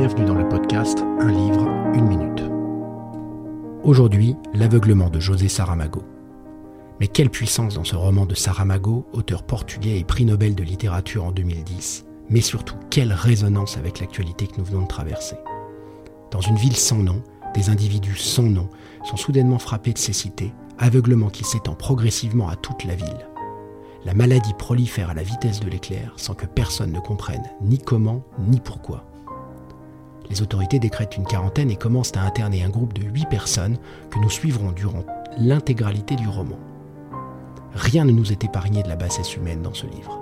bienvenue dans le podcast Un livre, une minute. Aujourd'hui, l'aveuglement de José Saramago. Mais quelle puissance dans ce roman de Saramago, auteur portugais et prix Nobel de littérature en 2010, mais surtout quelle résonance avec l'actualité que nous venons de traverser. Dans une ville sans nom, des individus sans nom sont soudainement frappés de cécité, aveuglement qui s'étend progressivement à toute la ville. La maladie prolifère à la vitesse de l'éclair sans que personne ne comprenne ni comment ni pourquoi. Les autorités décrètent une quarantaine et commencent à interner un groupe de 8 personnes que nous suivrons durant l'intégralité du roman. Rien ne nous est épargné de la bassesse humaine dans ce livre.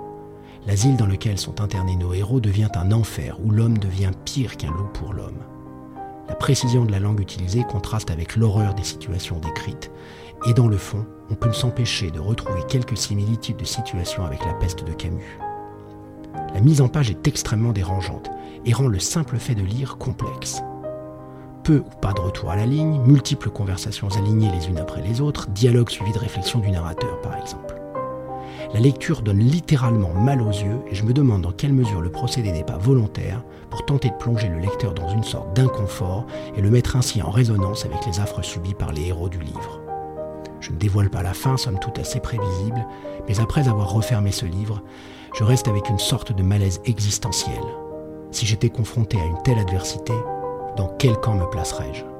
L'asile dans lequel sont internés nos héros devient un enfer où l'homme devient pire qu'un loup pour l'homme. La précision de la langue utilisée contraste avec l'horreur des situations décrites, et dans le fond, on peut ne s'empêcher de retrouver quelques similitudes de situations avec la peste de Camus. La mise en page est extrêmement dérangeante et rend le simple fait de lire complexe. Peu ou pas de retour à la ligne, multiples conversations alignées les unes après les autres, dialogue suivi de réflexion du narrateur par exemple. La lecture donne littéralement mal aux yeux et je me demande dans quelle mesure le procédé n'est pas volontaire pour tenter de plonger le lecteur dans une sorte d'inconfort et le mettre ainsi en résonance avec les affres subies par les héros du livre. Je ne dévoile pas la fin, somme toute assez prévisible, mais après avoir refermé ce livre, je reste avec une sorte de malaise existentiel. Si j'étais confronté à une telle adversité, dans quel camp me placerais-je?